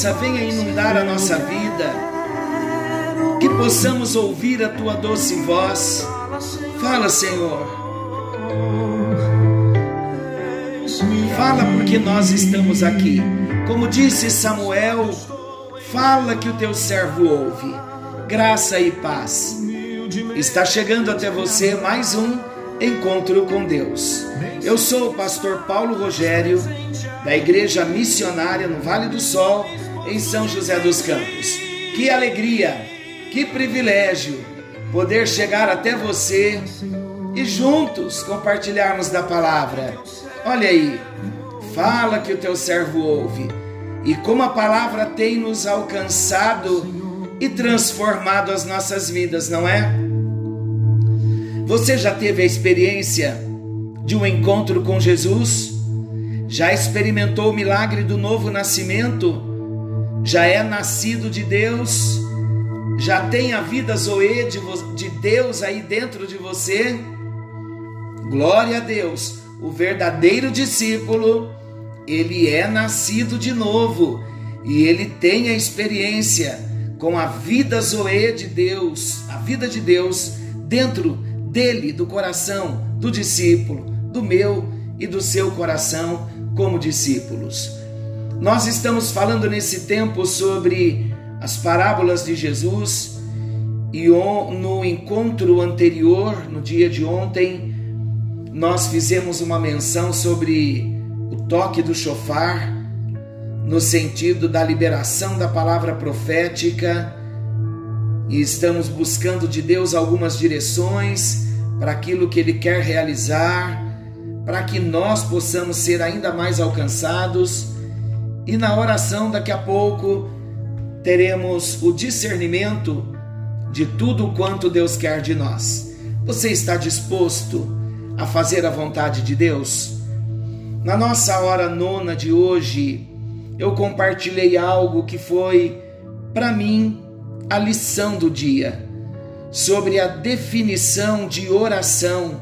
presença venha inundar a nossa vida. Que possamos ouvir a tua doce voz. Fala, Senhor. Fala porque nós estamos aqui. Como disse Samuel, fala que o teu servo ouve. Graça e paz. Está chegando até você mais um encontro com Deus. Eu sou o pastor Paulo Rogério, da Igreja Missionária no Vale do Sol, em São José dos Campos. Que alegria, que privilégio poder chegar até você e juntos compartilharmos da palavra. Olha aí, fala que o teu servo ouve. E como a palavra tem nos alcançado e transformado as nossas vidas, não é? Você já teve a experiência de um encontro com Jesus? Já experimentou o milagre do novo nascimento? Já é nascido de Deus? Já tem a vida Zoe de Deus aí dentro de você? Glória a Deus! O verdadeiro discípulo, ele é nascido de novo e ele tem a experiência com a vida Zoe de Deus, a vida de Deus dentro dele, do coração do discípulo, do meu e do seu coração como discípulos. Nós estamos falando nesse tempo sobre as parábolas de Jesus e no encontro anterior, no dia de ontem, nós fizemos uma menção sobre o toque do chofar, no sentido da liberação da palavra profética, e estamos buscando de Deus algumas direções para aquilo que Ele quer realizar, para que nós possamos ser ainda mais alcançados. E na oração, daqui a pouco, teremos o discernimento de tudo quanto Deus quer de nós. Você está disposto a fazer a vontade de Deus? Na nossa hora nona de hoje, eu compartilhei algo que foi, para mim, a lição do dia, sobre a definição de oração,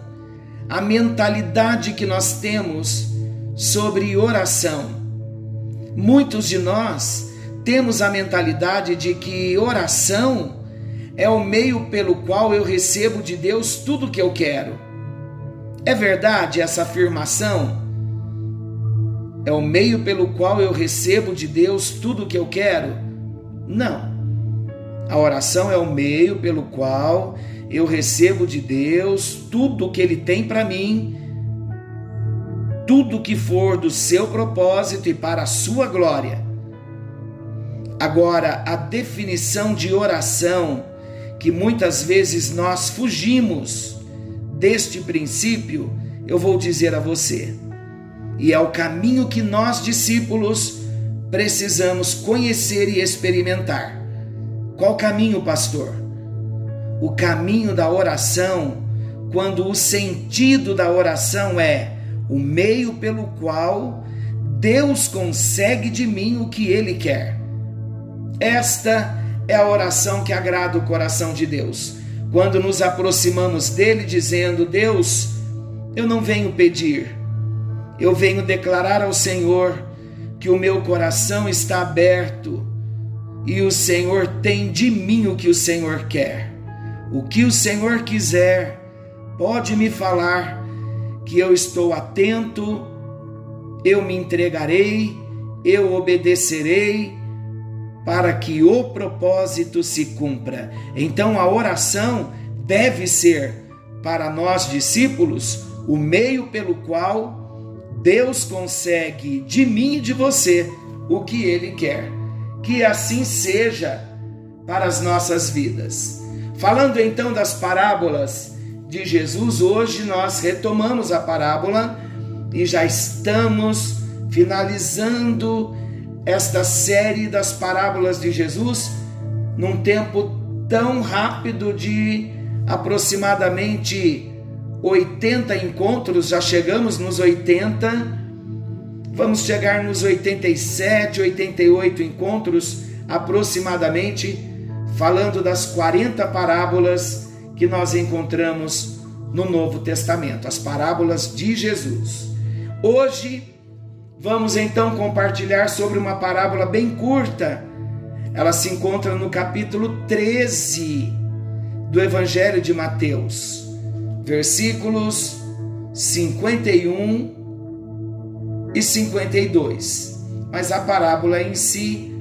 a mentalidade que nós temos sobre oração. Muitos de nós temos a mentalidade de que oração é o meio pelo qual eu recebo de Deus tudo o que eu quero. É verdade essa afirmação? É o meio pelo qual eu recebo de Deus tudo o que eu quero? Não. A oração é o meio pelo qual eu recebo de Deus tudo o que Ele tem para mim, tudo que for do seu propósito e para a sua glória. Agora, a definição de oração que muitas vezes nós fugimos deste princípio, eu vou dizer a você. E é o caminho que nós, discípulos, precisamos conhecer e experimentar. Qual caminho, pastor? O caminho da oração, quando o sentido da oração é o meio pelo qual Deus consegue de mim o que Ele quer. Esta é a oração que agrada o coração de Deus. Quando nos aproximamos dele dizendo: Deus, eu não venho pedir, eu venho declarar ao Senhor que o meu coração está aberto e o Senhor tem de mim o que o Senhor quer. O que o Senhor quiser, pode me falar, que eu estou atento, eu me entregarei, eu obedecerei para que o propósito se cumpra. Então a oração deve ser para nós discípulos o meio pelo qual Deus consegue de mim e de você o que ele quer. Que assim seja para as nossas vidas. Falando então das parábolas de Jesus, hoje nós retomamos a parábola e já estamos finalizando esta série das parábolas de Jesus num tempo tão rápido de aproximadamente 80 encontros, já chegamos nos 80, vamos chegar nos 87, 88 encontros aproximadamente falando das 40 parábolas que nós encontramos no Novo Testamento, as parábolas de Jesus. Hoje vamos então compartilhar sobre uma parábola bem curta. Ela se encontra no capítulo 13 do Evangelho de Mateus, versículos 51 e 52. Mas a parábola em si,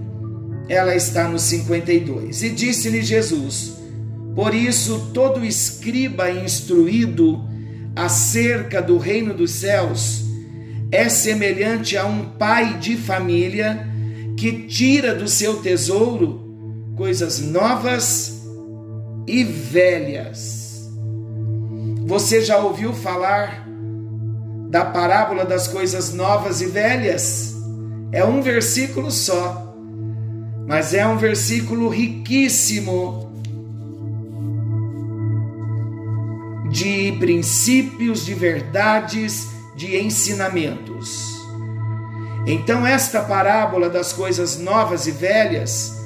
ela está no 52. E disse-lhe Jesus: Por isso todo escriba instruído acerca do reino dos céus é semelhante a um pai de família que tira do seu tesouro coisas novas e velhas. Você já ouviu falar da parábola das coisas novas e velhas? É um versículo só, mas é um versículo riquíssimo de princípios, de verdades, de ensinamentos. Então, esta parábola das coisas novas e velhas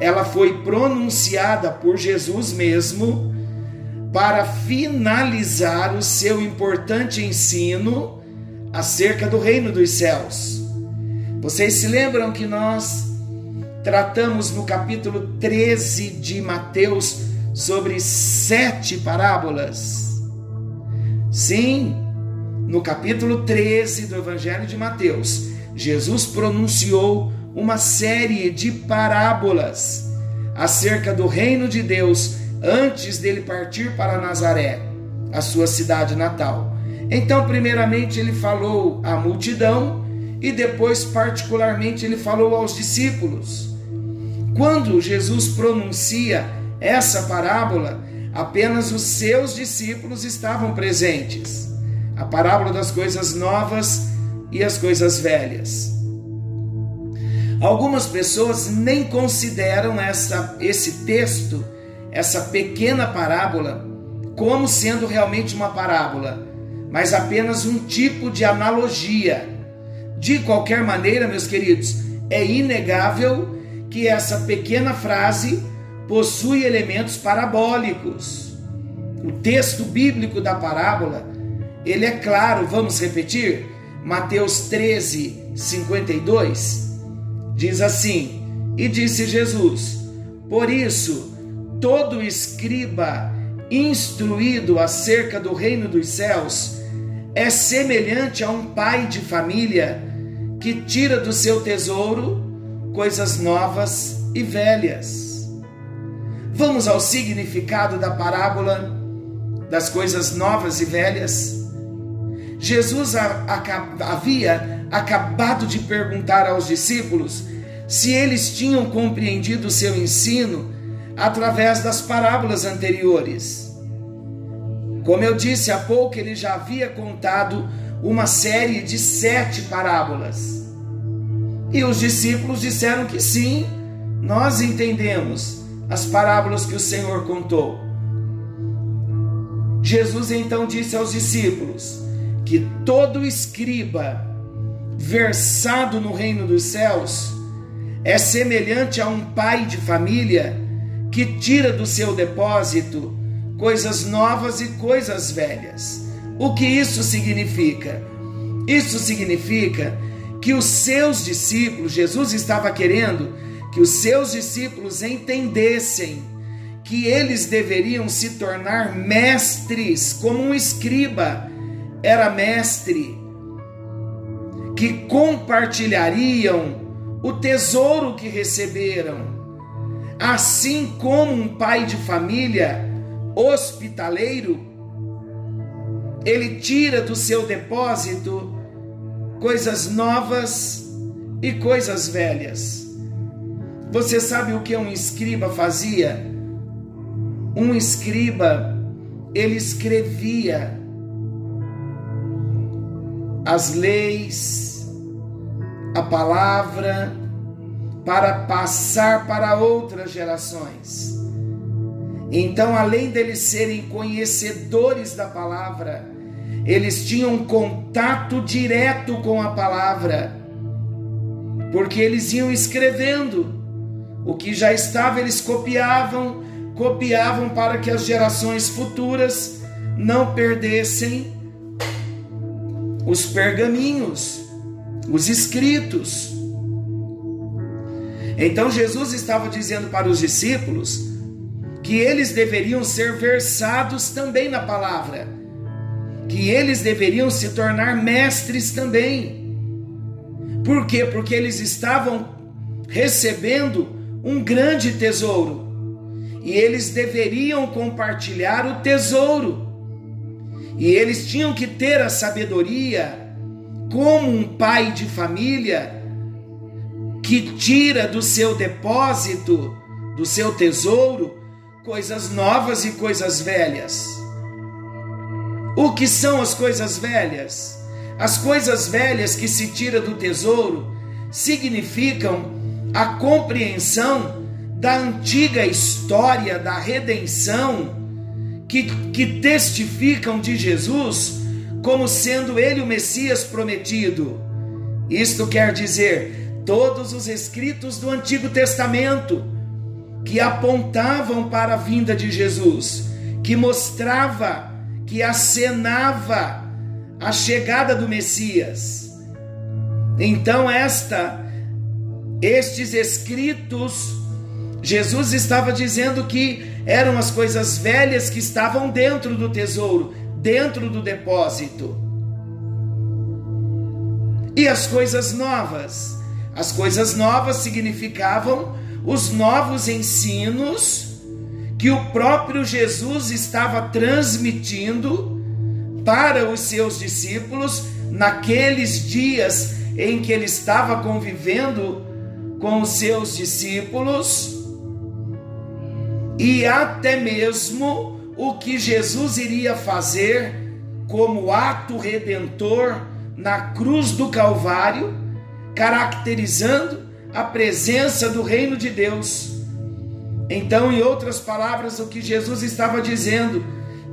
ela foi pronunciada por Jesus mesmo para finalizar o seu importante ensino acerca do reino dos céus. Vocês se lembram que nós tratamos no capítulo 13 de Mateus sobre sete parábolas? Sim, no capítulo 13 do Evangelho de Mateus, Jesus pronunciou uma série de parábolas acerca do reino de Deus antes dele partir para Nazaré, a sua cidade natal. Então, primeiramente, ele falou à multidão e depois, particularmente, ele falou aos discípulos. Quando Jesus pronuncia essa parábola, apenas os seus discípulos estavam presentes. A parábola das coisas novas e as coisas velhas. Algumas pessoas nem consideram essa, esse texto, essa pequena parábola, como sendo realmente uma parábola, mas apenas um tipo de analogia. De qualquer maneira, meus queridos, é inegável que essa pequena frase possui elementos parabólicos. O texto bíblico da parábola, ele é claro, vamos repetir? Mateus 13, 52 Diz assim: E disse Jesus: Por isso, todo escriba instruído acerca do reino dos céus é semelhante a um pai de família que tira do seu tesouro coisas novas e velhas. Vamos ao significado da parábola das coisas novas e velhas. Jesus havia acabado de perguntar aos discípulos se eles tinham compreendido seu ensino através das parábolas anteriores. Como eu disse há pouco, ele já havia contado uma série de sete parábolas. E os discípulos disseram que sim, nós entendemos as parábolas que o Senhor contou. Jesus então disse aos discípulos que todo escriba versado no reino dos céus, é semelhante a um pai de família que tira do seu depósito coisas novas e coisas velhas. O que isso significa? Isso significa que os seus discípulos, Jesus estava querendo que os seus discípulos entendessem que eles deveriam se tornar mestres, como um escriba era mestre que compartilhariam o tesouro que receberam. Assim como um pai de família hospitaleiro, ele tira do seu depósito coisas novas e coisas velhas. Você sabe o que um escriba fazia? Um escriba, ele escrevia as leis, a palavra, para passar para outras gerações. Então, além deles serem conhecedores da palavra, eles tinham contato direto com a palavra, porque eles iam escrevendo O que já estava, eles copiavam, copiavam para que as gerações futuras não perdessem os pergaminhos, os escritos. Então Jesus estava dizendo para os discípulos que eles deveriam ser versados também na palavra, que eles deveriam se tornar mestres também. Por quê? Porque eles estavam recebendo um grande tesouro e eles deveriam compartilhar o tesouro. E eles tinham que ter a sabedoria, como um pai de família, que tira do seu depósito, do seu tesouro, coisas novas e coisas velhas. O que são as coisas velhas? As coisas velhas que se tira do tesouro significam a compreensão da antiga história da redenção que, que testificam de Jesus como sendo ele o Messias prometido. Isto quer dizer, todos os escritos do Antigo Testamento que apontavam para a vinda de Jesus, que mostrava, que acenava a chegada do Messias. Então esta estes escritos Jesus estava dizendo que eram as coisas velhas que estavam dentro do tesouro, dentro do depósito. E as coisas novas? As coisas novas significavam os novos ensinos que o próprio Jesus estava transmitindo para os seus discípulos naqueles dias em que ele estava convivendo com os seus discípulos e até mesmo o que Jesus iria fazer como ato redentor na cruz do Calvário, caracterizando a presença do reino de Deus. Então, em outras palavras, o que Jesus estava dizendo,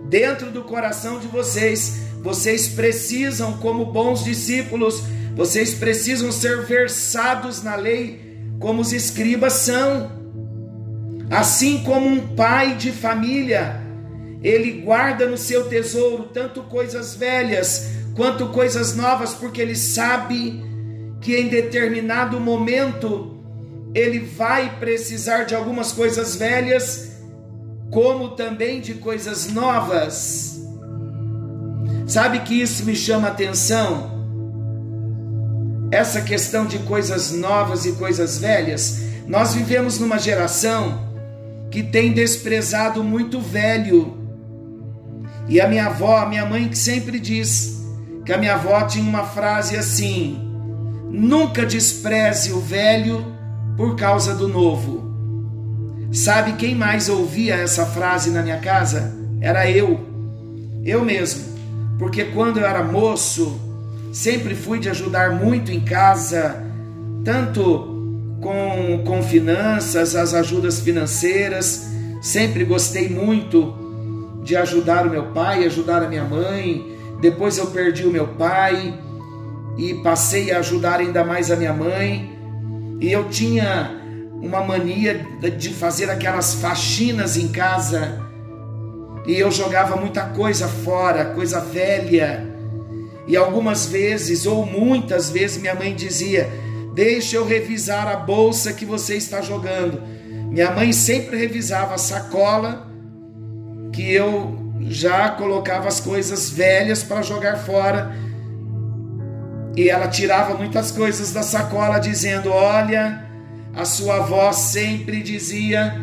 dentro do coração de vocês, vocês precisam, como bons discípulos, vocês precisam ser versados na lei, como os escribas são. Assim como um pai de família, ele guarda no seu tesouro tanto coisas velhas quanto coisas novas, porque ele sabe que em determinado momento ele vai precisar de algumas coisas velhas, como também de coisas novas. Sabe que isso me chama atenção? Essa questão de coisas novas e coisas velhas. Nós vivemos numa geração que tem desprezado muito velho. E a minha avó, a minha mãe que sempre diz que a minha avó tinha uma frase assim: nunca despreze o velho por causa do novo. Sabe quem mais ouvia essa frase na minha casa? Era eu, eu mesmo, porque quando eu era moço, sempre fui de ajudar muito em casa, tanto com, com finanças, as ajudas financeiras. Sempre gostei muito de ajudar o meu pai, ajudar a minha mãe. Depois eu perdi o meu pai e passei a ajudar ainda mais a minha mãe. E eu tinha uma mania de fazer aquelas faxinas em casa. E eu jogava muita coisa fora, coisa velha. E algumas vezes, ou muitas vezes, minha mãe dizia: Deixa eu revisar a bolsa que você está jogando. Minha mãe sempre revisava a sacola que eu já colocava as coisas velhas para jogar fora. E ela tirava muitas coisas da sacola dizendo: "Olha, a sua avó sempre dizia: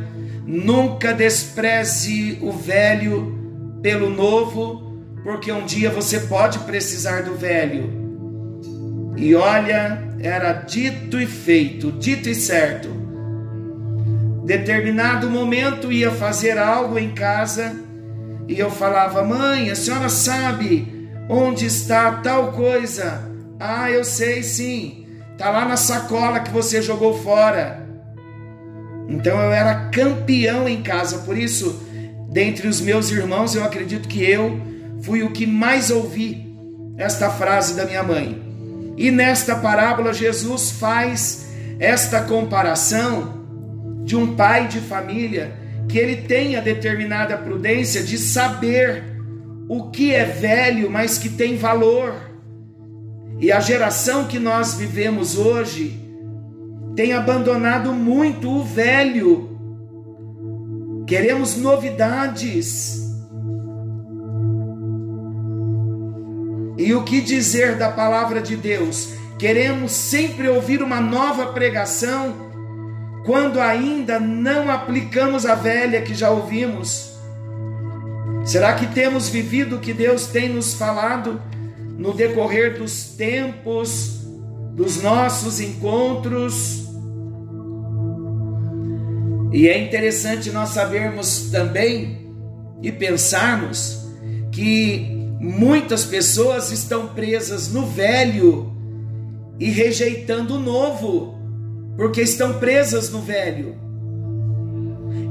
nunca despreze o velho pelo novo, porque um dia você pode precisar do velho." E olha, era dito e feito, dito e certo. Determinado momento ia fazer algo em casa e eu falava: Mãe, a senhora sabe onde está tal coisa? Ah, eu sei sim, está lá na sacola que você jogou fora. Então eu era campeão em casa, por isso, dentre os meus irmãos, eu acredito que eu fui o que mais ouvi esta frase da minha mãe. E nesta parábola, Jesus faz esta comparação de um pai de família que ele tenha determinada prudência de saber o que é velho, mas que tem valor. E a geração que nós vivemos hoje tem abandonado muito o velho. Queremos novidades. E o que dizer da palavra de Deus? Queremos sempre ouvir uma nova pregação quando ainda não aplicamos a velha que já ouvimos? Será que temos vivido o que Deus tem nos falado no decorrer dos tempos, dos nossos encontros? E é interessante nós sabermos também e pensarmos que muitas pessoas estão presas no velho e rejeitando o novo porque estão presas no velho.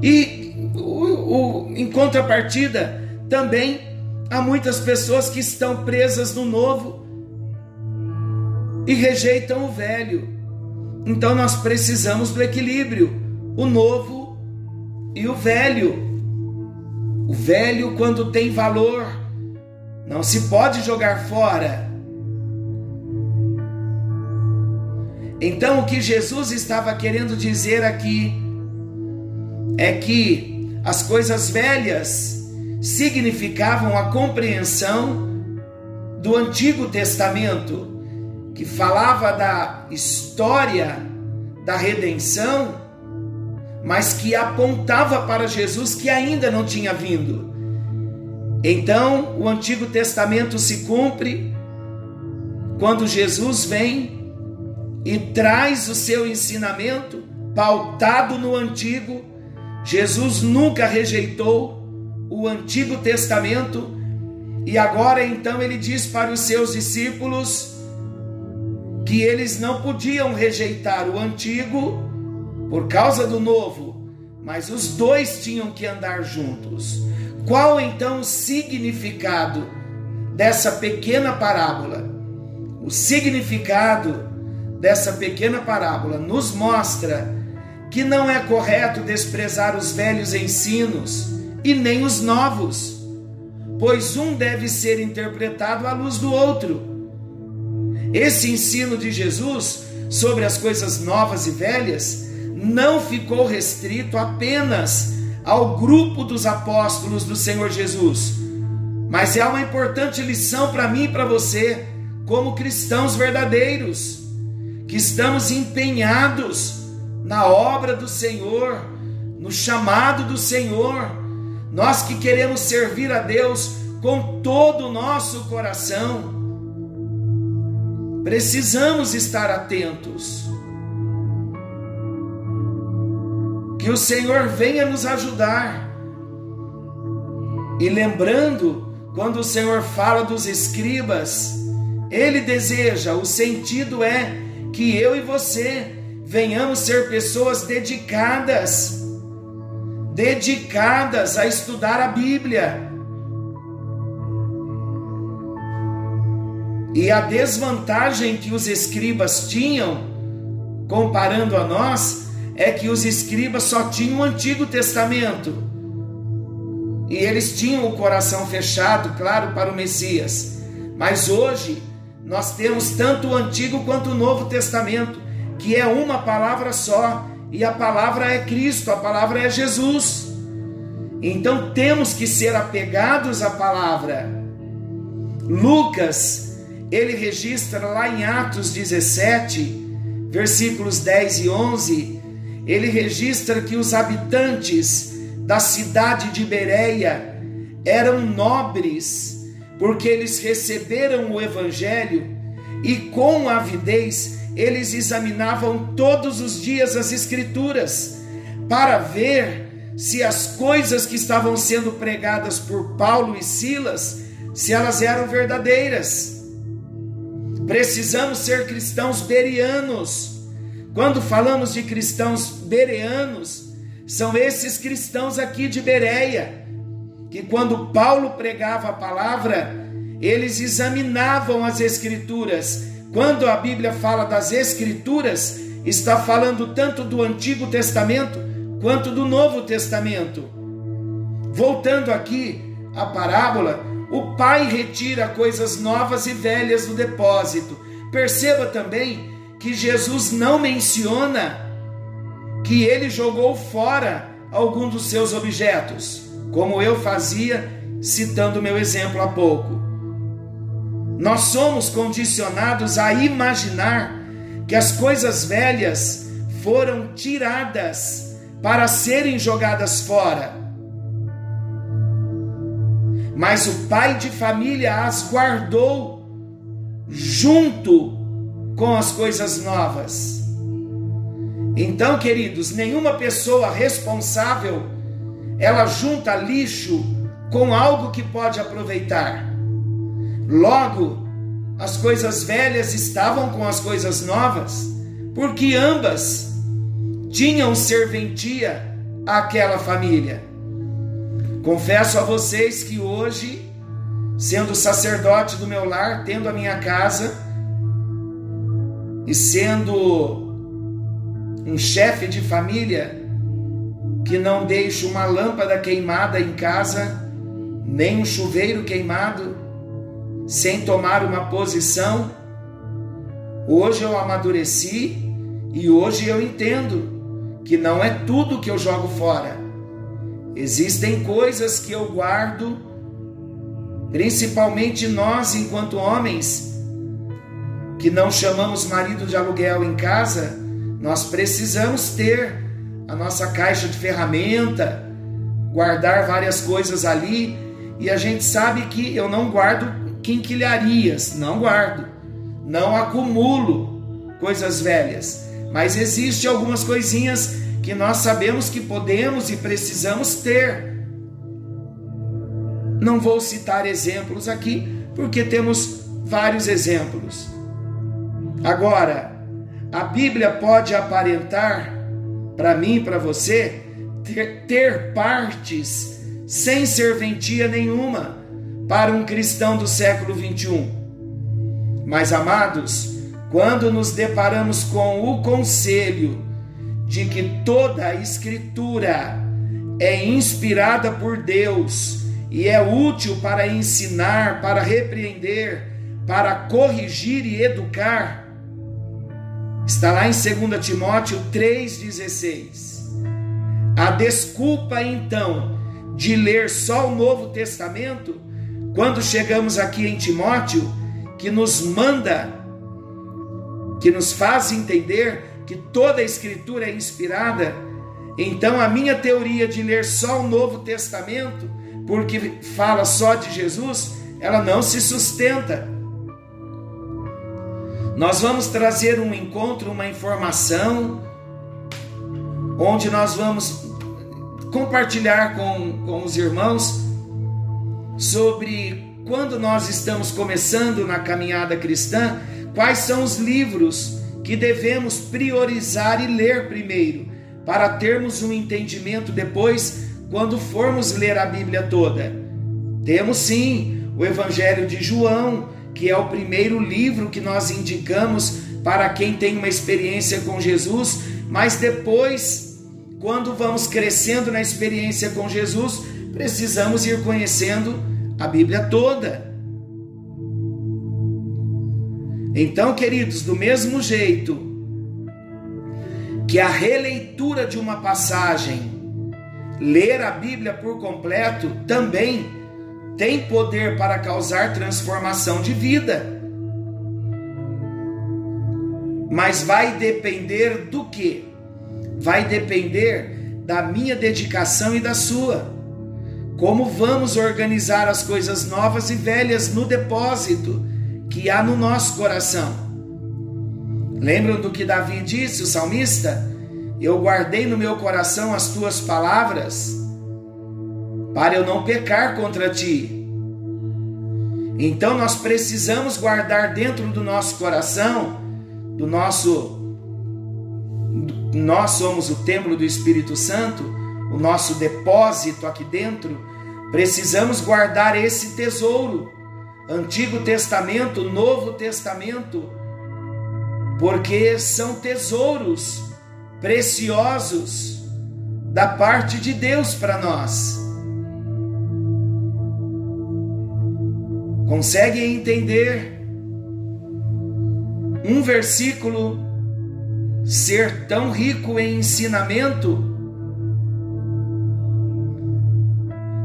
E o, o, em contrapartida, também há muitas pessoas que estão presas no novo e rejeitam o velho. Então nós precisamos do equilíbrio, o novo e o velho. O velho, quando tem valor, não se pode jogar fora Então, o que Jesus estava querendo dizer aqui é que as coisas velhas significavam a compreensão do Antigo Testamento, que falava da história da redenção, mas que apontava para Jesus que ainda não tinha vindo. Então, o Antigo Testamento se cumpre quando Jesus vem e traz o seu ensinamento pautado no antigo. Jesus nunca rejeitou o Antigo Testamento e agora então ele diz para os seus discípulos que eles não podiam rejeitar o antigo por causa do novo, mas os dois tinham que andar juntos. Qual então o significado dessa pequena parábola? O significado dessa pequena parábola nos mostra que não é correto desprezar os velhos ensinos e nem os novos, pois um deve ser interpretado à luz do outro. Esse ensino de Jesus sobre as coisas novas e velhas não ficou restrito apenas ao grupo dos apóstolos do Senhor Jesus, mas é uma importante lição para mim e para você, como cristãos verdadeiros que estamos empenhados na obra do Senhor, no chamado do Senhor, nós que queremos servir a Deus com todo o nosso coração, precisamos estar atentos. Que o Senhor venha nos ajudar. E lembrando, quando o Senhor fala dos escribas, ele deseja, o sentido é que eu e você venhamos ser pessoas dedicadas, dedicadas a estudar a Bíblia. E a desvantagem que os escribas tinham, comparando a nós, é que os escribas só tinham o Antigo Testamento. E eles tinham o coração fechado, claro, para o Messias. Mas hoje, nós temos tanto o Antigo quanto o Novo Testamento, que é uma palavra só, e a palavra é Cristo, a palavra é Jesus. Então temos que ser apegados à palavra. Lucas, ele registra lá em Atos 17, versículos 10 e 11, ele registra que os habitantes da cidade de Bereia eram nobres porque eles receberam o Evangelho e com avidez eles examinavam todos os dias as Escrituras para ver se as coisas que estavam sendo pregadas por Paulo e Silas, se elas eram verdadeiras. Precisamos ser cristãos berianos. Quando falamos de cristãos bereanos, são esses cristãos aqui de Bereia que quando Paulo pregava a palavra, eles examinavam as escrituras. Quando a Bíblia fala das escrituras, está falando tanto do Antigo Testamento quanto do Novo Testamento. Voltando aqui à parábola, o pai retira coisas novas e velhas do depósito. Perceba também que Jesus não menciona que ele jogou fora algum dos seus objetos, como eu fazia citando meu exemplo há pouco. Nós somos condicionados a imaginar que as coisas velhas foram tiradas para serem jogadas fora. Mas o pai de família as guardou junto com as coisas novas. Então, queridos, nenhuma pessoa responsável ela junta lixo com algo que pode aproveitar. Logo, as coisas velhas estavam com as coisas novas, porque ambas tinham serventia àquela família. Confesso a vocês que hoje, sendo sacerdote do meu lar, tendo a minha casa e sendo um chefe de família que não deixa uma lâmpada queimada em casa, nem um chuveiro queimado, sem tomar uma posição. Hoje eu amadureci e hoje eu entendo que não é tudo que eu jogo fora. Existem coisas que eu guardo, principalmente nós, enquanto homens, que não chamamos marido de aluguel em casa, nós precisamos ter a nossa caixa de ferramenta, guardar várias coisas ali, e a gente sabe que eu não guardo quinquilharias, não guardo, não acumulo coisas velhas, mas existe algumas coisinhas que nós sabemos que podemos e precisamos ter. Não vou citar exemplos aqui, porque temos vários exemplos. Agora, a Bíblia pode aparentar para mim e para você ter, ter partes sem serventia nenhuma para um cristão do século 21. Mas amados, quando nos deparamos com o conselho de que toda a Escritura é inspirada por Deus e é útil para ensinar, para repreender, para corrigir e educar, Está lá em 2 Timóteo 3,16. A desculpa então de ler só o Novo Testamento, quando chegamos aqui em Timóteo, que nos manda, que nos faz entender que toda a Escritura é inspirada, então a minha teoria de ler só o Novo Testamento, porque fala só de Jesus, ela não se sustenta. Nós vamos trazer um encontro, uma informação, onde nós vamos compartilhar com, com os irmãos sobre quando nós estamos começando na caminhada cristã, quais são os livros que devemos priorizar e ler primeiro, para termos um entendimento depois, quando formos ler a Bíblia toda. Temos sim o Evangelho de João, que é o primeiro livro que nós indicamos para quem tem uma experiência com Jesus, mas depois, quando vamos crescendo na experiência com Jesus, precisamos ir conhecendo a Bíblia toda. Então, queridos, do mesmo jeito que a releitura de uma passagem, ler a Bíblia por completo, também tem poder para causar transformação de vida. Mas vai depender do que? Vai depender da minha dedicação e da sua. Como vamos organizar as coisas novas e velhas no depósito que há no nosso coração? Lembram do que Davi disse, o salmista? Eu guardei no meu coração as tuas palavras para eu não pecar contra ti. Então nós precisamos guardar dentro do nosso coração, do nosso nós somos o templo do Espírito Santo, o nosso depósito aqui dentro, precisamos guardar esse tesouro, Antigo Testamento, Novo Testamento, porque são tesouros preciosos da parte de Deus para nós. Conseguem entender um versículo ser tão rico em ensinamento?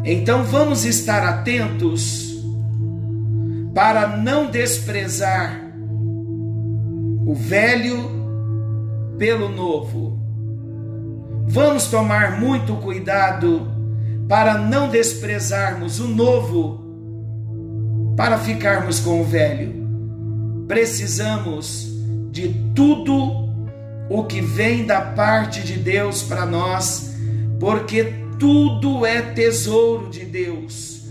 Então vamos estar atentos para não desprezar o velho pelo novo. Vamos tomar muito cuidado para não desprezarmos o novo para ficarmos com o velho. Precisamos de tudo o que vem da parte de Deus para nós, porque tudo é tesouro de Deus,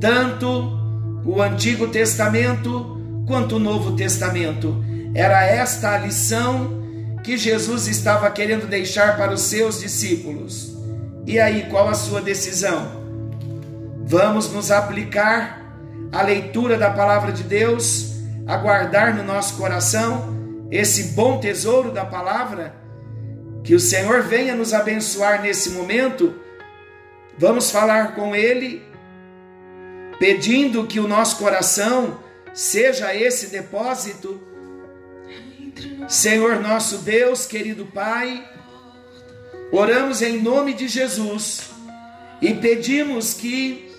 tanto o Antigo Testamento quanto o Novo Testamento. Era esta a lição que Jesus estava querendo deixar para os seus discípulos. E aí, qual a sua decisão? Vamos nos aplicar à leitura da palavra de Deus, a guardar no nosso coração esse bom tesouro da palavra? Que o Senhor venha nos abençoar nesse momento. Vamos falar com Ele, pedindo que o nosso coração seja esse depósito Senhor nosso Deus, querido Pai, oramos em nome de Jesus e pedimos que,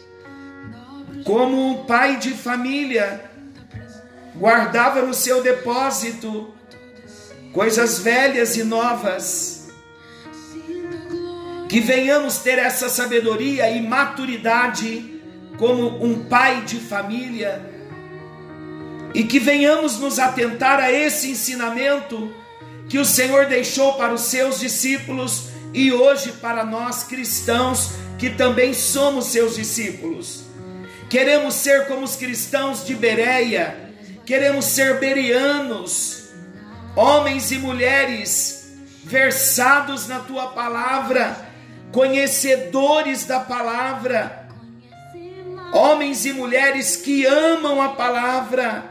como um pai de família, guardava no seu depósito coisas velhas e novas, que venhamos ter essa sabedoria e maturidade como um pai de família e que venhamos nos atentar a esse ensinamento que o Senhor deixou para os seus discípulos e hoje para nós cristãos que também somos seus discípulos. Queremos ser como os cristãos de Bereia, queremos ser berianos, homens e mulheres versados na tua palavra, conhecedores da palavra, homens e mulheres que amam a palavra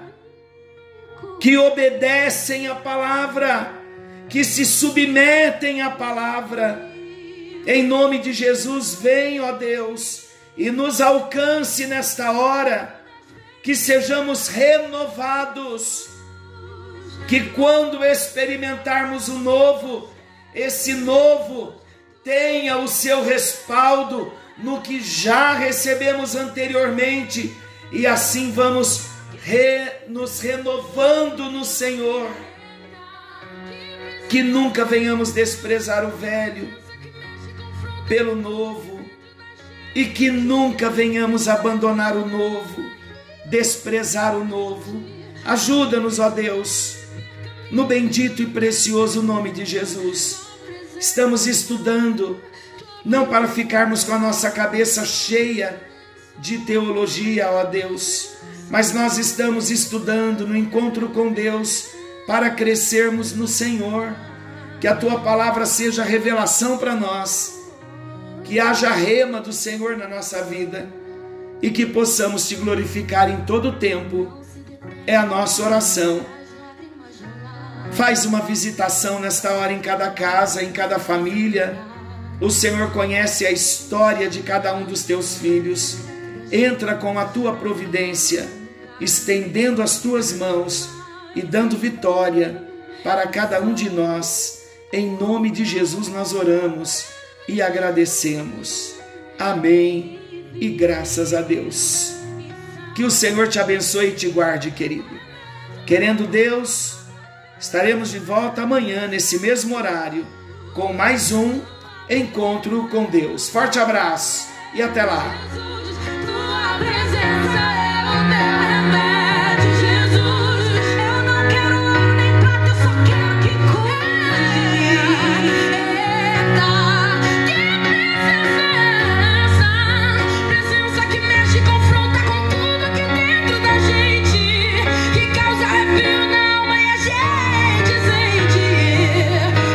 que obedecem a palavra, que se submetem à palavra. Em nome de Jesus, vem, ó Deus, e nos alcance nesta hora, que sejamos renovados, que quando experimentarmos o novo, esse novo tenha o seu respaldo no que já recebemos anteriormente, e assim vamos re, nos renovando no Senhor. Que nunca venhamos desprezar o velho pelo novo e que nunca venhamos abandonar o novo, desprezar o novo. Ajuda-nos, ó Deus, no bendito e precioso nome de Jesus. Estamos estudando, não para ficarmos com a nossa cabeça cheia de teologia, ó Deus, mas nós estamos estudando no encontro com Deus para crescermos no Senhor. Que a tua palavra seja revelação para nós, que haja rema do Senhor na nossa vida e que possamos te glorificar em todo o tempo. É a nossa oração. Faz uma visitação nesta hora em cada casa, em cada família. O Senhor conhece a história de cada um dos teus filhos entra com a tua providência, estendendo as tuas mãos e dando vitória para cada um de nós. Em nome de Jesus nós oramos e agradecemos. Amém. E graças a Deus. Que o Senhor te abençoe e te guarde, querido. Querendo Deus, estaremos de volta amanhã nesse mesmo horário com mais um encontro com Deus. Forte abraço e até lá.